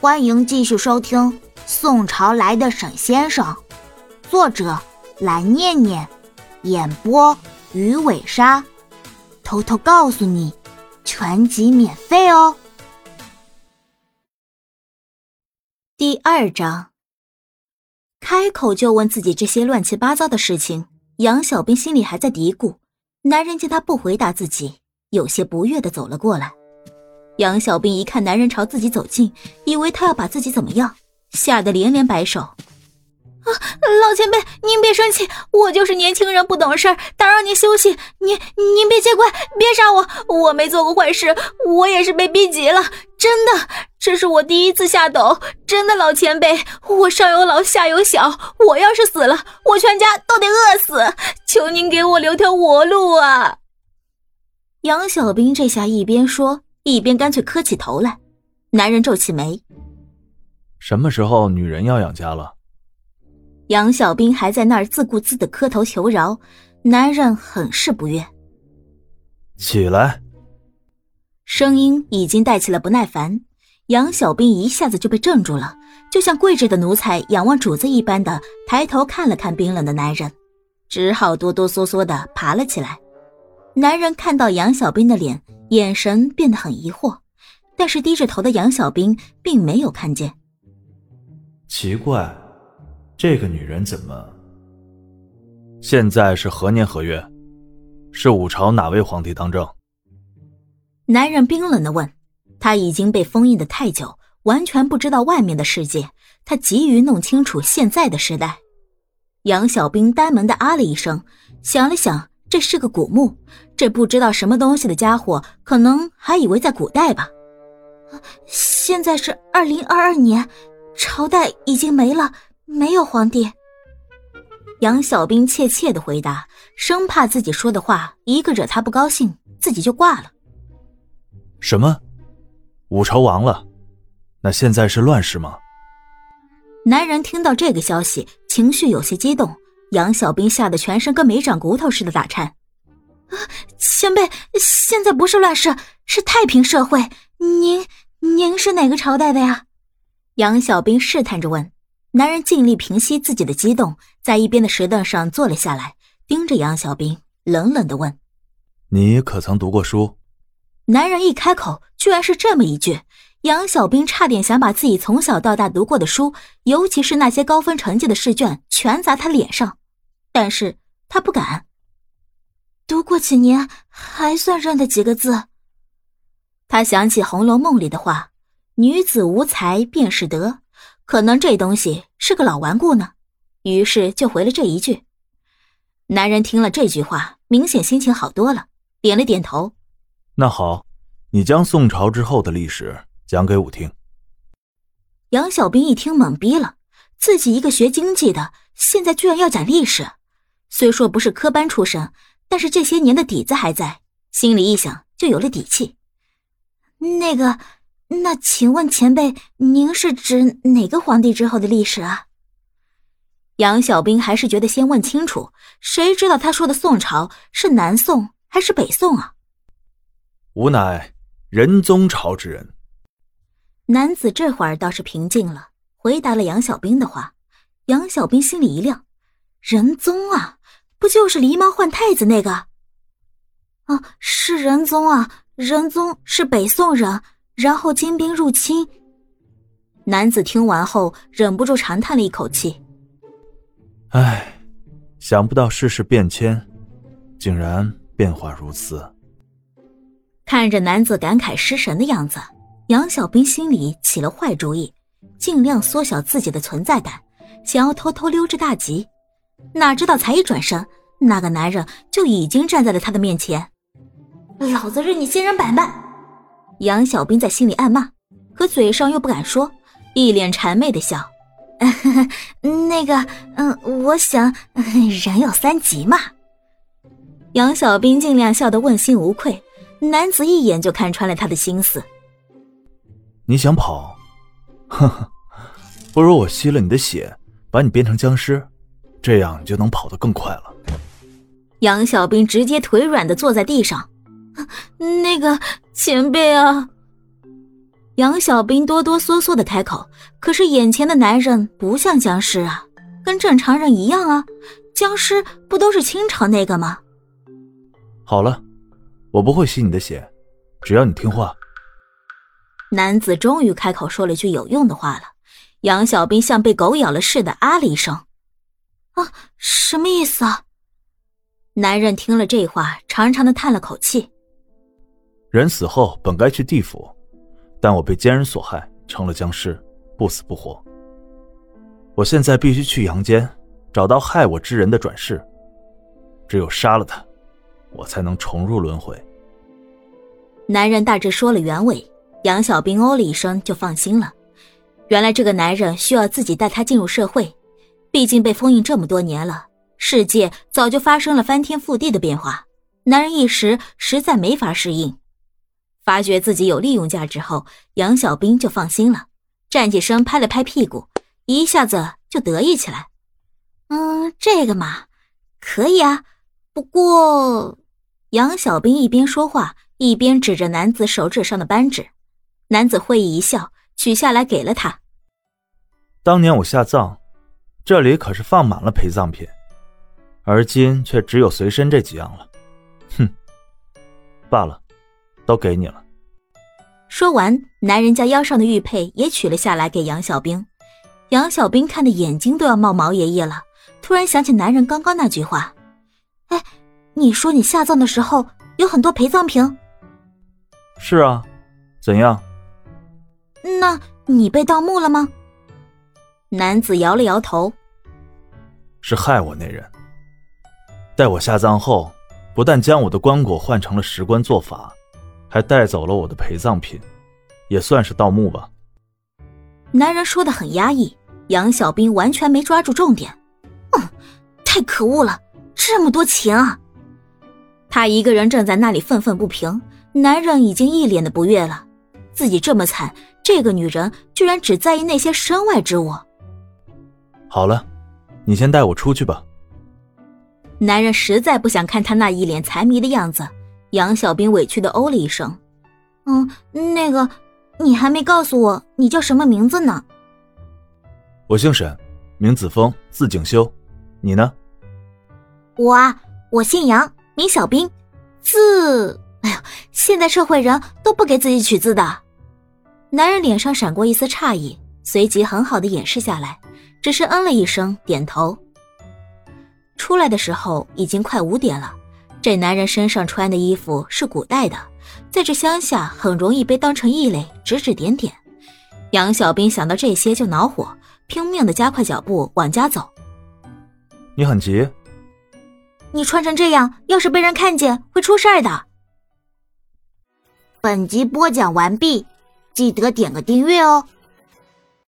欢迎继续收听《宋朝来的沈先生》，作者蓝念念，演播鱼尾鲨。偷偷告诉你，全集免费哦。第二章，开口就问自己这些乱七八糟的事情，杨小兵心里还在嘀咕。男人见他不回答自己，有些不悦的走了过来。杨小兵一看男人朝自己走近，以为他要把自己怎么样，吓得连连摆手：“啊，老前辈，您别生气，我就是年轻人不懂事，打扰您休息，您您别见怪，别杀我，我没做过坏事，我也是被逼急了，真的，这是我第一次下斗，真的，老前辈，我上有老下有小，我要是死了，我全家都得饿死，求您给我留条活路啊！”杨小兵这下一边说。一边干脆磕起头来，男人皱起眉：“什么时候女人要养家了？”杨小兵还在那儿自顾自的磕头求饶，男人很是不悦。起来，声音已经带起了不耐烦。杨小兵一下子就被镇住了，就像跪着的奴才仰望主子一般的抬头看了看冰冷的男人，只好哆哆嗦嗦的爬了起来。男人看到杨小兵的脸。眼神变得很疑惑，但是低着头的杨小兵并没有看见。奇怪，这个女人怎么？现在是何年何月？是五朝哪位皇帝当政？男人冰冷的问。他已经被封印的太久，完全不知道外面的世界。他急于弄清楚现在的时代。杨小兵呆萌的啊了一声，想了想。这是个古墓，这不知道什么东西的家伙，可能还以为在古代吧。现在是二零二二年，朝代已经没了，没有皇帝。杨小兵怯怯的回答，生怕自己说的话一个惹他不高兴，自己就挂了。什么？武朝亡了？那现在是乱世吗？男人听到这个消息，情绪有些激动。杨小兵吓得全身跟没长骨头似的打颤。啊，前辈，现在不是乱世，是太平社会。您，您是哪个朝代的呀？杨小兵试探着问。男人尽力平息自己的激动，在一边的石凳上坐了下来，盯着杨小兵，冷冷的问：“你可曾读过书？”男人一开口，居然是这么一句。杨小兵差点想把自己从小到大读过的书，尤其是那些高分成绩的试卷，全砸他脸上，但是他不敢。读过几年，还算认得几个字。他想起《红楼梦》里的话：“女子无才便是德。”可能这东西是个老顽固呢，于是就回了这一句。男人听了这句话，明显心情好多了，点了点头。那好，你将宋朝之后的历史。讲给我听。杨小兵一听懵逼了，自己一个学经济的，现在居然要讲历史。虽说不是科班出身，但是这些年的底子还在，心里一想就有了底气。那个，那请问前辈，您是指哪个皇帝之后的历史啊？杨小兵还是觉得先问清楚，谁知道他说的宋朝是南宋还是北宋啊？吾乃仁宗朝之人。男子这会儿倒是平静了，回答了杨小兵的话。杨小兵心里一亮：“仁宗啊，不就是狸猫换太子那个？”“啊，是仁宗啊，仁宗是北宋人，然后金兵入侵。”男子听完后忍不住长叹了一口气：“唉，想不到世事变迁，竟然变化如此。”看着男子感慨失神的样子。杨小兵心里起了坏主意，尽量缩小自己的存在感，想要偷偷溜之大吉。哪知道才一转身，那个男人就已经站在了他的面前。老子任你仙人板板！杨小兵在心里暗骂，可嘴上又不敢说，一脸谄媚的笑。那个，嗯，我想人有三急嘛。杨小兵尽量笑得问心无愧，男子一眼就看穿了他的心思。你想跑，呵呵，不如我吸了你的血，把你变成僵尸，这样你就能跑得更快了。杨小兵直接腿软的坐在地上，那个前辈啊！杨小兵哆哆嗦嗦的开口，可是眼前的男人不像僵尸啊，跟正常人一样啊。僵尸不都是清朝那个吗？好了，我不会吸你的血，只要你听话。男子终于开口说了句有用的话了。杨小兵像被狗咬了似的啊了一声：“啊，什么意思啊？”男人听了这话，长长的叹了口气：“人死后本该去地府。”但我被奸人所害，成了僵尸，不死不活。我现在必须去阳间，找到害我之人的转世。只有杀了他，我才能重入轮回。男人大致说了原委，杨小兵哦了一声，就放心了。原来这个男人需要自己带他进入社会，毕竟被封印这么多年了，世界早就发生了翻天覆地的变化，男人一时实在没法适应。发觉自己有利用价值后，杨小兵就放心了，站起身拍了拍屁股，一下子就得意起来。嗯，这个嘛，可以啊。不过，杨小兵一边说话一边指着男子手指上的扳指，男子会意一笑，取下来给了他。当年我下葬，这里可是放满了陪葬品，而今却只有随身这几样了。哼，罢了。都给你了。说完，男人将腰上的玉佩也取了下来，给杨小兵。杨小兵看的眼睛都要冒毛爷爷了，突然想起男人刚刚那句话：“哎，你说你下葬的时候有很多陪葬品？”“是啊，怎样？”“那你被盗墓了吗？”男子摇了摇头：“是害我那人，待我下葬后，不但将我的棺椁换成了石棺做法。”还带走了我的陪葬品，也算是盗墓吧。男人说的很压抑，杨小兵完全没抓住重点。嗯，太可恶了，这么多钱啊！他一个人正在那里愤愤不平，男人已经一脸的不悦了。自己这么惨，这个女人居然只在意那些身外之物。好了，你先带我出去吧。男人实在不想看他那一脸财迷的样子。杨小兵委屈的哦了一声：“嗯，那个，你还没告诉我你叫什么名字呢？”“我姓沈，名子峰，字景修。你呢？”“我啊，我姓杨，名小兵，字……哎呀，现在社会人都不给自己取字的。”男人脸上闪过一丝诧异，随即很好的掩饰下来，只是嗯了一声，点头。出来的时候已经快五点了。这男人身上穿的衣服是古代的，在这乡下很容易被当成异类，指指点点。杨小兵想到这些就恼火，拼命的加快脚步往家走。你很急？你穿成这样，要是被人看见会出事儿的。本集播讲完毕，记得点个订阅哦。